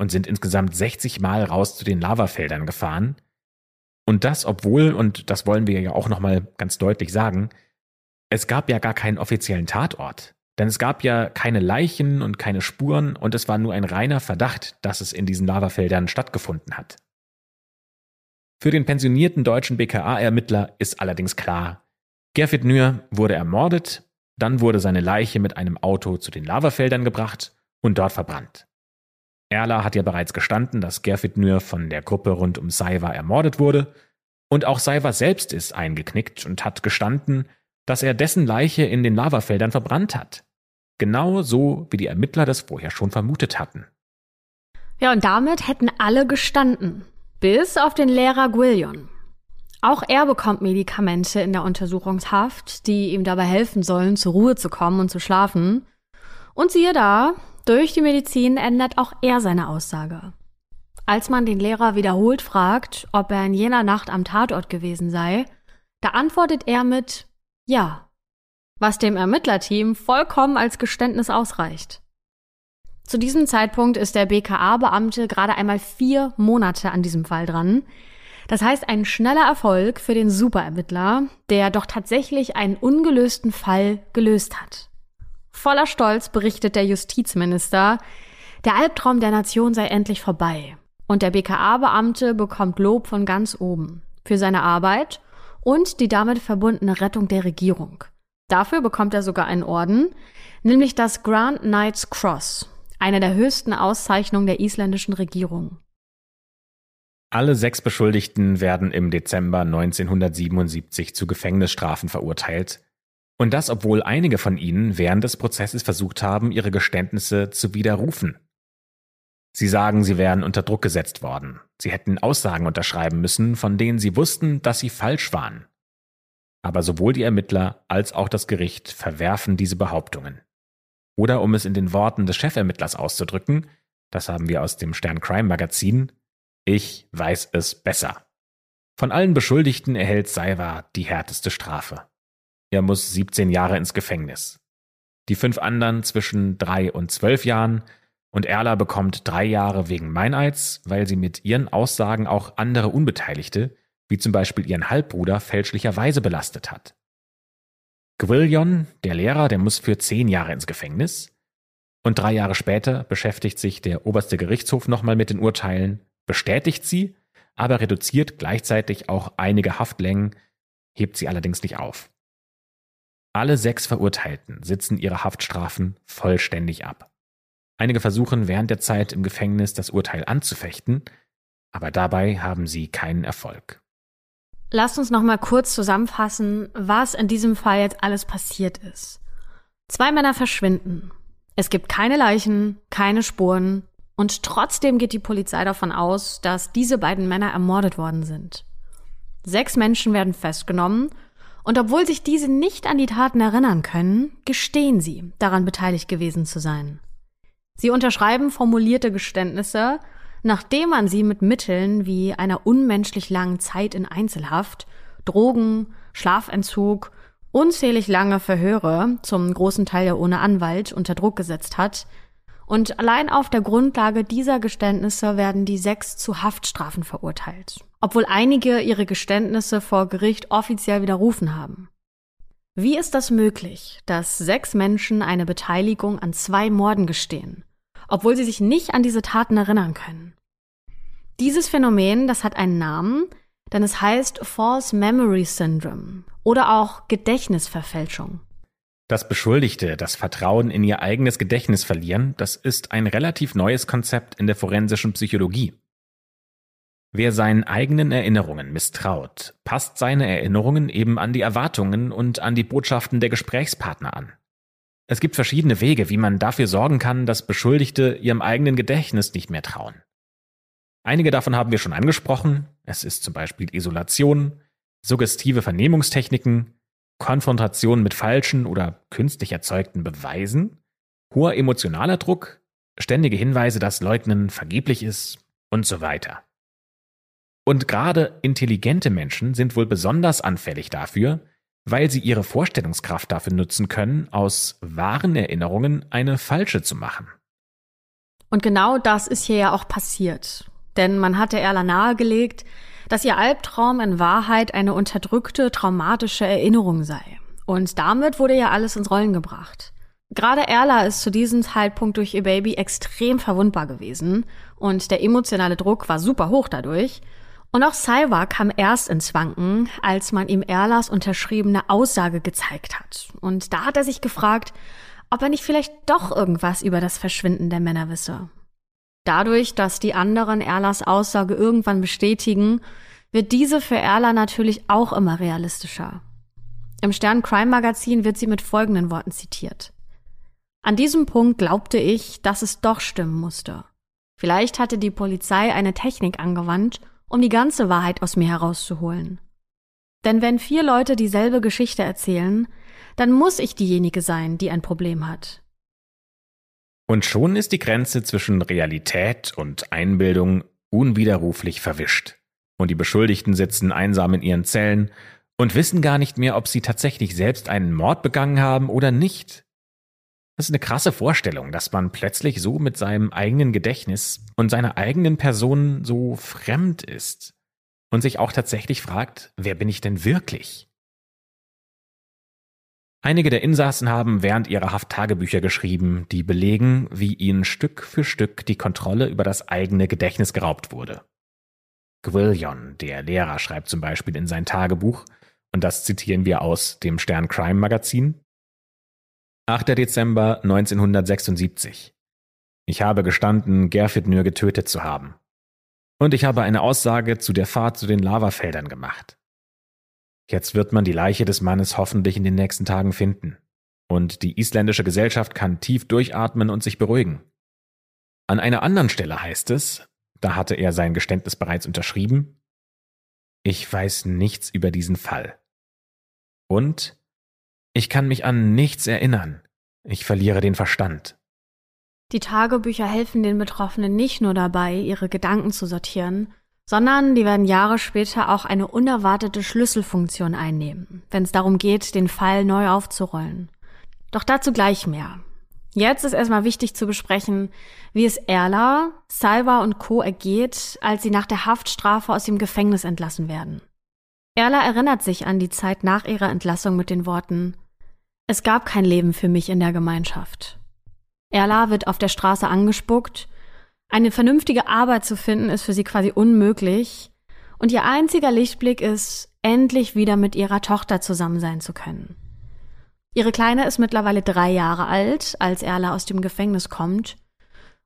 und sind insgesamt 60 Mal raus zu den Lavafeldern gefahren. Und das, obwohl, und das wollen wir ja auch nochmal ganz deutlich sagen, es gab ja gar keinen offiziellen Tatort. Denn es gab ja keine Leichen und keine Spuren und es war nur ein reiner Verdacht, dass es in diesen Lavafeldern stattgefunden hat. Für den pensionierten deutschen BKA-Ermittler ist allerdings klar, Gerfit Nür wurde ermordet, dann wurde seine Leiche mit einem Auto zu den Lavafeldern gebracht und dort verbrannt. Erla hat ja bereits gestanden, dass Gerfit Nur von der Gruppe rund um Saiva ermordet wurde. Und auch Saiva selbst ist eingeknickt und hat gestanden, dass er dessen Leiche in den Lavafeldern verbrannt hat. Genau so, wie die Ermittler das vorher schon vermutet hatten. Ja, und damit hätten alle gestanden. Bis auf den Lehrer Guillion. Auch er bekommt Medikamente in der Untersuchungshaft, die ihm dabei helfen sollen, zur Ruhe zu kommen und zu schlafen. Und siehe da, durch die Medizin ändert auch er seine Aussage. Als man den Lehrer wiederholt fragt, ob er in jener Nacht am Tatort gewesen sei, da antwortet er mit Ja, was dem Ermittlerteam vollkommen als Geständnis ausreicht. Zu diesem Zeitpunkt ist der BKA-Beamte gerade einmal vier Monate an diesem Fall dran. Das heißt ein schneller Erfolg für den Superermittler, der doch tatsächlich einen ungelösten Fall gelöst hat. Voller Stolz berichtet der Justizminister, der Albtraum der Nation sei endlich vorbei. Und der BKA-Beamte bekommt Lob von ganz oben für seine Arbeit und die damit verbundene Rettung der Regierung. Dafür bekommt er sogar einen Orden, nämlich das Grand Knights Cross, eine der höchsten Auszeichnungen der isländischen Regierung. Alle sechs Beschuldigten werden im Dezember 1977 zu Gefängnisstrafen verurteilt, und das obwohl einige von ihnen während des Prozesses versucht haben, ihre Geständnisse zu widerrufen. Sie sagen, sie wären unter Druck gesetzt worden. Sie hätten Aussagen unterschreiben müssen, von denen sie wussten, dass sie falsch waren. Aber sowohl die Ermittler als auch das Gericht verwerfen diese Behauptungen. Oder um es in den Worten des Chefermittlers auszudrücken, das haben wir aus dem Stern Crime Magazin, ich weiß es besser. Von allen Beschuldigten erhält Saiwa die härteste Strafe. Er muss 17 Jahre ins Gefängnis. Die fünf anderen zwischen drei und zwölf Jahren und Erla bekommt drei Jahre wegen Meineids, weil sie mit ihren Aussagen auch andere Unbeteiligte, wie zum Beispiel ihren Halbbruder, fälschlicherweise belastet hat. Gwillion, der Lehrer, der muss für zehn Jahre ins Gefängnis. Und drei Jahre später beschäftigt sich der oberste Gerichtshof nochmal mit den Urteilen, bestätigt sie, aber reduziert gleichzeitig auch einige Haftlängen, hebt sie allerdings nicht auf. Alle sechs Verurteilten sitzen ihre Haftstrafen vollständig ab. Einige versuchen während der Zeit im Gefängnis das Urteil anzufechten, aber dabei haben sie keinen Erfolg. Lasst uns noch mal kurz zusammenfassen, was in diesem Fall jetzt alles passiert ist. Zwei Männer verschwinden. Es gibt keine Leichen, keine Spuren und trotzdem geht die Polizei davon aus, dass diese beiden Männer ermordet worden sind. Sechs Menschen werden festgenommen und obwohl sich diese nicht an die Taten erinnern können, gestehen sie, daran beteiligt gewesen zu sein. Sie unterschreiben formulierte Geständnisse, nachdem man sie mit Mitteln wie einer unmenschlich langen Zeit in Einzelhaft, Drogen, Schlafentzug, unzählig lange Verhöre, zum großen Teil ja ohne Anwalt, unter Druck gesetzt hat. Und allein auf der Grundlage dieser Geständnisse werden die sechs zu Haftstrafen verurteilt obwohl einige ihre Geständnisse vor Gericht offiziell widerrufen haben. Wie ist das möglich, dass sechs Menschen eine Beteiligung an zwei Morden gestehen, obwohl sie sich nicht an diese Taten erinnern können? Dieses Phänomen, das hat einen Namen, denn es heißt False Memory Syndrome oder auch Gedächtnisverfälschung. Dass Beschuldigte das Vertrauen in ihr eigenes Gedächtnis verlieren, das ist ein relativ neues Konzept in der forensischen Psychologie. Wer seinen eigenen Erinnerungen misstraut, passt seine Erinnerungen eben an die Erwartungen und an die Botschaften der Gesprächspartner an. Es gibt verschiedene Wege, wie man dafür sorgen kann, dass Beschuldigte ihrem eigenen Gedächtnis nicht mehr trauen. Einige davon haben wir schon angesprochen. Es ist zum Beispiel Isolation, suggestive Vernehmungstechniken, Konfrontation mit falschen oder künstlich erzeugten Beweisen, hoher emotionaler Druck, ständige Hinweise, dass Leugnen vergeblich ist und so weiter. Und gerade intelligente Menschen sind wohl besonders anfällig dafür, weil sie ihre Vorstellungskraft dafür nutzen können, aus wahren Erinnerungen eine falsche zu machen. Und genau das ist hier ja auch passiert. Denn man hatte Erla nahegelegt, dass ihr Albtraum in Wahrheit eine unterdrückte, traumatische Erinnerung sei. Und damit wurde ja alles ins Rollen gebracht. Gerade Erla ist zu diesem Zeitpunkt durch ihr Baby extrem verwundbar gewesen und der emotionale Druck war super hoch dadurch. Und auch Salva kam erst ins Wanken, als man ihm Erlas unterschriebene Aussage gezeigt hat. Und da hat er sich gefragt, ob er nicht vielleicht doch irgendwas über das Verschwinden der Männer wisse. Dadurch, dass die anderen Erlas Aussage irgendwann bestätigen, wird diese für Erla natürlich auch immer realistischer. Im Stern Crime Magazin wird sie mit folgenden Worten zitiert. An diesem Punkt glaubte ich, dass es doch stimmen musste. Vielleicht hatte die Polizei eine Technik angewandt, um die ganze Wahrheit aus mir herauszuholen. Denn wenn vier Leute dieselbe Geschichte erzählen, dann muss ich diejenige sein, die ein Problem hat. Und schon ist die Grenze zwischen Realität und Einbildung unwiderruflich verwischt. Und die Beschuldigten sitzen einsam in ihren Zellen und wissen gar nicht mehr, ob sie tatsächlich selbst einen Mord begangen haben oder nicht. Das ist eine krasse Vorstellung, dass man plötzlich so mit seinem eigenen Gedächtnis und seiner eigenen Person so fremd ist und sich auch tatsächlich fragt, wer bin ich denn wirklich? Einige der Insassen haben während ihrer Haft Tagebücher geschrieben, die belegen, wie ihnen Stück für Stück die Kontrolle über das eigene Gedächtnis geraubt wurde. Gwillion, der Lehrer, schreibt zum Beispiel in sein Tagebuch, und das zitieren wir aus dem Stern Crime Magazin. 8. Dezember 1976. Ich habe gestanden, Gerfitnür getötet zu haben. Und ich habe eine Aussage zu der Fahrt zu den Lavafeldern gemacht. Jetzt wird man die Leiche des Mannes hoffentlich in den nächsten Tagen finden. Und die isländische Gesellschaft kann tief durchatmen und sich beruhigen. An einer anderen Stelle heißt es, da hatte er sein Geständnis bereits unterschrieben, ich weiß nichts über diesen Fall. Und ich kann mich an nichts erinnern. Ich verliere den Verstand. Die Tagebücher helfen den Betroffenen nicht nur dabei, ihre Gedanken zu sortieren, sondern die werden Jahre später auch eine unerwartete Schlüsselfunktion einnehmen, wenn es darum geht, den Fall neu aufzurollen. Doch dazu gleich mehr. Jetzt ist erstmal wichtig zu besprechen, wie es Erla, Salva und Co. ergeht, als sie nach der Haftstrafe aus dem Gefängnis entlassen werden. Erla erinnert sich an die Zeit nach ihrer Entlassung mit den Worten Es gab kein Leben für mich in der Gemeinschaft. Erla wird auf der Straße angespuckt eine vernünftige Arbeit zu finden ist für sie quasi unmöglich. Und ihr einziger Lichtblick ist, endlich wieder mit ihrer Tochter zusammen sein zu können. Ihre Kleine ist mittlerweile drei Jahre alt, als Erla aus dem Gefängnis kommt.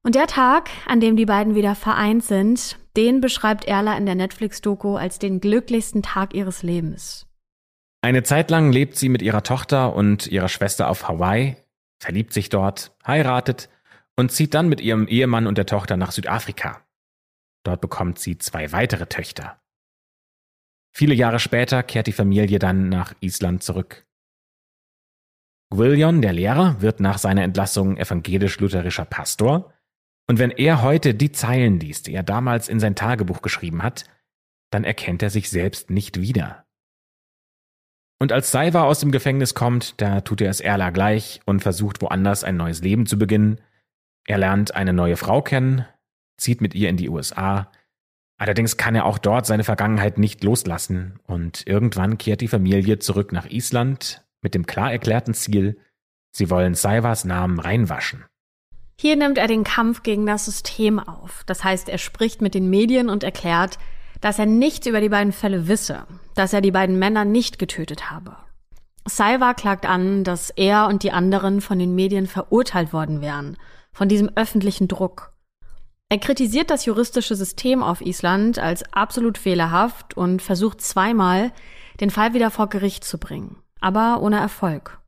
Und der Tag, an dem die beiden wieder vereint sind, den beschreibt Erla in der Netflix-Doku als den glücklichsten Tag ihres Lebens. Eine Zeit lang lebt sie mit ihrer Tochter und ihrer Schwester auf Hawaii, verliebt sich dort, heiratet und zieht dann mit ihrem Ehemann und der Tochter nach Südafrika. Dort bekommt sie zwei weitere Töchter. Viele Jahre später kehrt die Familie dann nach Island zurück. Gwillion, der Lehrer, wird nach seiner Entlassung evangelisch-lutherischer Pastor, und wenn er heute die Zeilen liest, die er damals in sein Tagebuch geschrieben hat, dann erkennt er sich selbst nicht wieder. Und als Saiva aus dem Gefängnis kommt, da tut er es Erla gleich und versucht woanders ein neues Leben zu beginnen, er lernt eine neue Frau kennen, zieht mit ihr in die USA. Allerdings kann er auch dort seine Vergangenheit nicht loslassen und irgendwann kehrt die Familie zurück nach Island mit dem klar erklärten Ziel, sie wollen Saivas Namen reinwaschen. Hier nimmt er den Kampf gegen das System auf. Das heißt, er spricht mit den Medien und erklärt, dass er nichts über die beiden Fälle wisse, dass er die beiden Männer nicht getötet habe. Saiva klagt an, dass er und die anderen von den Medien verurteilt worden wären von diesem öffentlichen Druck. Er kritisiert das juristische System auf Island als absolut fehlerhaft und versucht zweimal, den Fall wieder vor Gericht zu bringen, aber ohne Erfolg.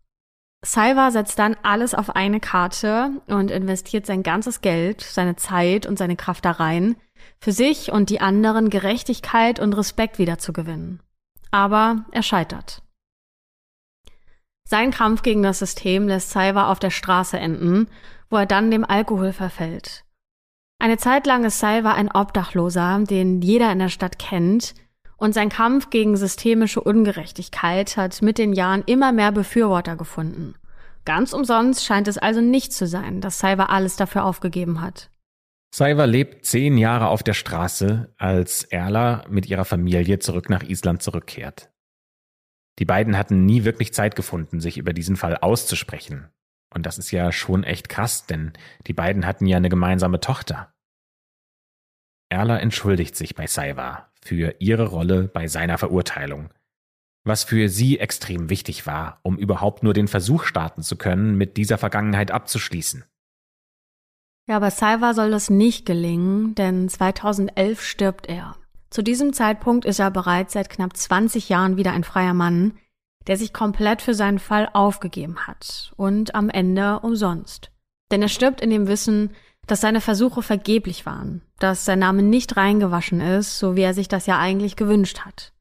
Salva setzt dann alles auf eine Karte und investiert sein ganzes Geld, seine Zeit und seine Kraft da rein, für sich und die anderen Gerechtigkeit und Respekt wiederzugewinnen. Aber er scheitert. Sein Kampf gegen das System lässt Salva auf der Straße enden wo er dann dem Alkohol verfällt. Eine Zeit lang ist Salva ein Obdachloser, den jeder in der Stadt kennt, und sein Kampf gegen systemische Ungerechtigkeit hat mit den Jahren immer mehr Befürworter gefunden. Ganz umsonst scheint es also nicht zu sein, dass Salva alles dafür aufgegeben hat. Saiva lebt zehn Jahre auf der Straße, als Erla mit ihrer Familie zurück nach Island zurückkehrt. Die beiden hatten nie wirklich Zeit gefunden, sich über diesen Fall auszusprechen. Und das ist ja schon echt krass, denn die beiden hatten ja eine gemeinsame Tochter. Erla entschuldigt sich bei Saiva für ihre Rolle bei seiner Verurteilung, was für sie extrem wichtig war, um überhaupt nur den Versuch starten zu können, mit dieser Vergangenheit abzuschließen. Ja, aber Saiva soll das nicht gelingen, denn 2011 stirbt er. Zu diesem Zeitpunkt ist er bereits seit knapp 20 Jahren wieder ein freier Mann, der sich komplett für seinen Fall aufgegeben hat und am Ende umsonst. Denn er stirbt in dem Wissen, dass seine Versuche vergeblich waren, dass sein Name nicht reingewaschen ist, so wie er sich das ja eigentlich gewünscht hat.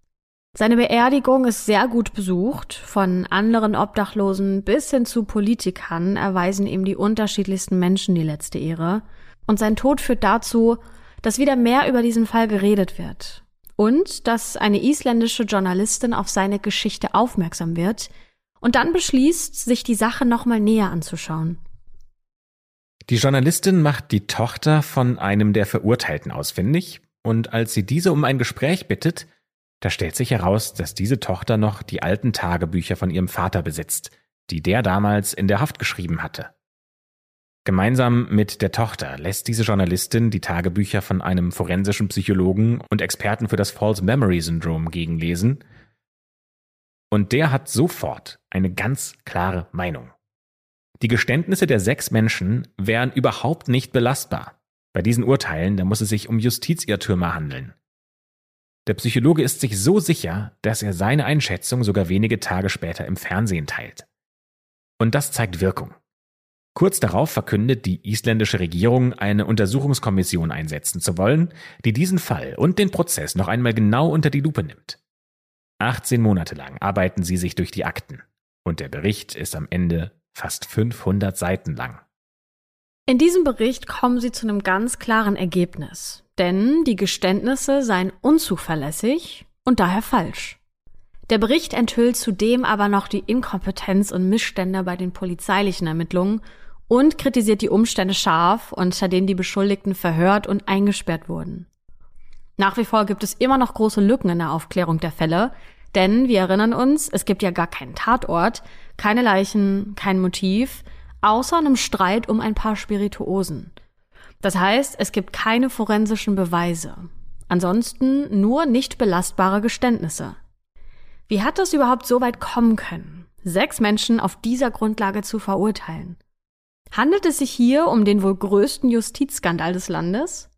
Seine Beerdigung ist sehr gut besucht, von anderen Obdachlosen bis hin zu Politikern erweisen ihm die unterschiedlichsten Menschen die letzte Ehre, und sein Tod führt dazu, dass wieder mehr über diesen Fall geredet wird und dass eine isländische Journalistin auf seine Geschichte aufmerksam wird und dann beschließt, sich die Sache nochmal näher anzuschauen. Die Journalistin macht die Tochter von einem der Verurteilten ausfindig und als sie diese um ein Gespräch bittet, da stellt sich heraus, dass diese Tochter noch die alten Tagebücher von ihrem Vater besitzt, die der damals in der Haft geschrieben hatte. Gemeinsam mit der Tochter lässt diese Journalistin die Tagebücher von einem forensischen Psychologen und Experten für das False Memory Syndrome gegenlesen. Und der hat sofort eine ganz klare Meinung. Die Geständnisse der sechs Menschen wären überhaupt nicht belastbar. Bei diesen Urteilen, da muss es sich um Justizirrtümer handeln. Der Psychologe ist sich so sicher, dass er seine Einschätzung sogar wenige Tage später im Fernsehen teilt. Und das zeigt Wirkung. Kurz darauf verkündet die isländische Regierung, eine Untersuchungskommission einsetzen zu wollen, die diesen Fall und den Prozess noch einmal genau unter die Lupe nimmt. 18 Monate lang arbeiten sie sich durch die Akten und der Bericht ist am Ende fast 500 Seiten lang. In diesem Bericht kommen sie zu einem ganz klaren Ergebnis, denn die Geständnisse seien unzuverlässig und daher falsch. Der Bericht enthüllt zudem aber noch die Inkompetenz und Missstände bei den polizeilichen Ermittlungen und kritisiert die Umstände scharf, unter denen die Beschuldigten verhört und eingesperrt wurden. Nach wie vor gibt es immer noch große Lücken in der Aufklärung der Fälle, denn wir erinnern uns, es gibt ja gar keinen Tatort, keine Leichen, kein Motiv, außer einem Streit um ein paar Spirituosen. Das heißt, es gibt keine forensischen Beweise. Ansonsten nur nicht belastbare Geständnisse. Wie hat es überhaupt so weit kommen können, sechs Menschen auf dieser Grundlage zu verurteilen? Handelt es sich hier um den wohl größten Justizskandal des Landes?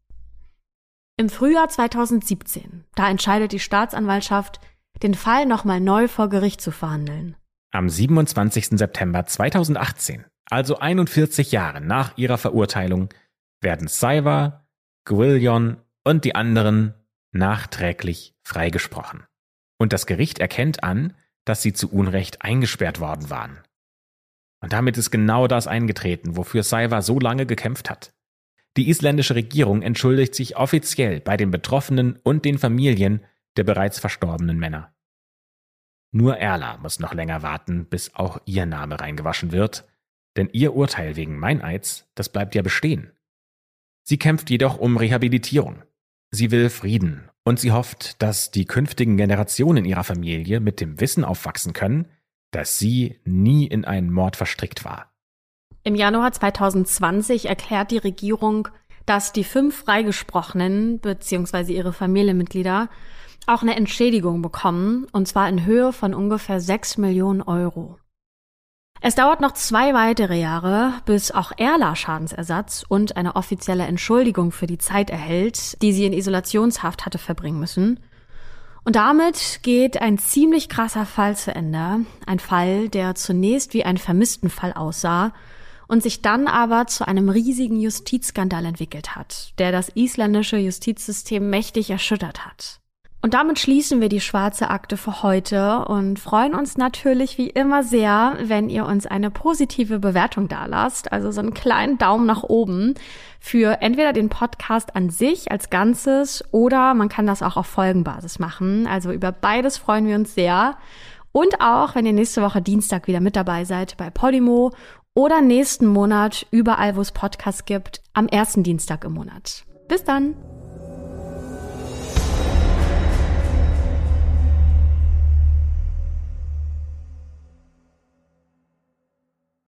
Im Frühjahr 2017, da entscheidet die Staatsanwaltschaft, den Fall nochmal neu vor Gericht zu verhandeln. Am 27. September 2018, also 41 Jahre nach ihrer Verurteilung, werden Saiva, Gwillion und die anderen nachträglich freigesprochen. Und das Gericht erkennt an, dass sie zu Unrecht eingesperrt worden waren. Und damit ist genau das eingetreten, wofür Saiva so lange gekämpft hat. Die isländische Regierung entschuldigt sich offiziell bei den Betroffenen und den Familien der bereits verstorbenen Männer. Nur Erla muss noch länger warten, bis auch ihr Name reingewaschen wird, denn ihr Urteil wegen Meineids, das bleibt ja bestehen. Sie kämpft jedoch um Rehabilitierung. Sie will Frieden und sie hofft, dass die künftigen Generationen ihrer Familie mit dem Wissen aufwachsen können, dass sie nie in einen Mord verstrickt war. Im Januar 2020 erklärt die Regierung, dass die fünf Freigesprochenen bzw. ihre Familienmitglieder auch eine Entschädigung bekommen, und zwar in Höhe von ungefähr sechs Millionen Euro. Es dauert noch zwei weitere Jahre, bis auch Erla Schadensersatz und eine offizielle Entschuldigung für die Zeit erhält, die sie in Isolationshaft hatte verbringen müssen. Und damit geht ein ziemlich krasser Fall zu Ende. Ein Fall, der zunächst wie ein Vermisstenfall aussah und sich dann aber zu einem riesigen Justizskandal entwickelt hat, der das isländische Justizsystem mächtig erschüttert hat. Und damit schließen wir die schwarze Akte für heute und freuen uns natürlich wie immer sehr, wenn ihr uns eine positive Bewertung dalasst, also so einen kleinen Daumen nach oben für entweder den Podcast an sich als Ganzes oder man kann das auch auf Folgenbasis machen. Also über beides freuen wir uns sehr. Und auch, wenn ihr nächste Woche Dienstag wieder mit dabei seid bei Podimo oder nächsten Monat überall, wo es Podcasts gibt, am ersten Dienstag im Monat. Bis dann!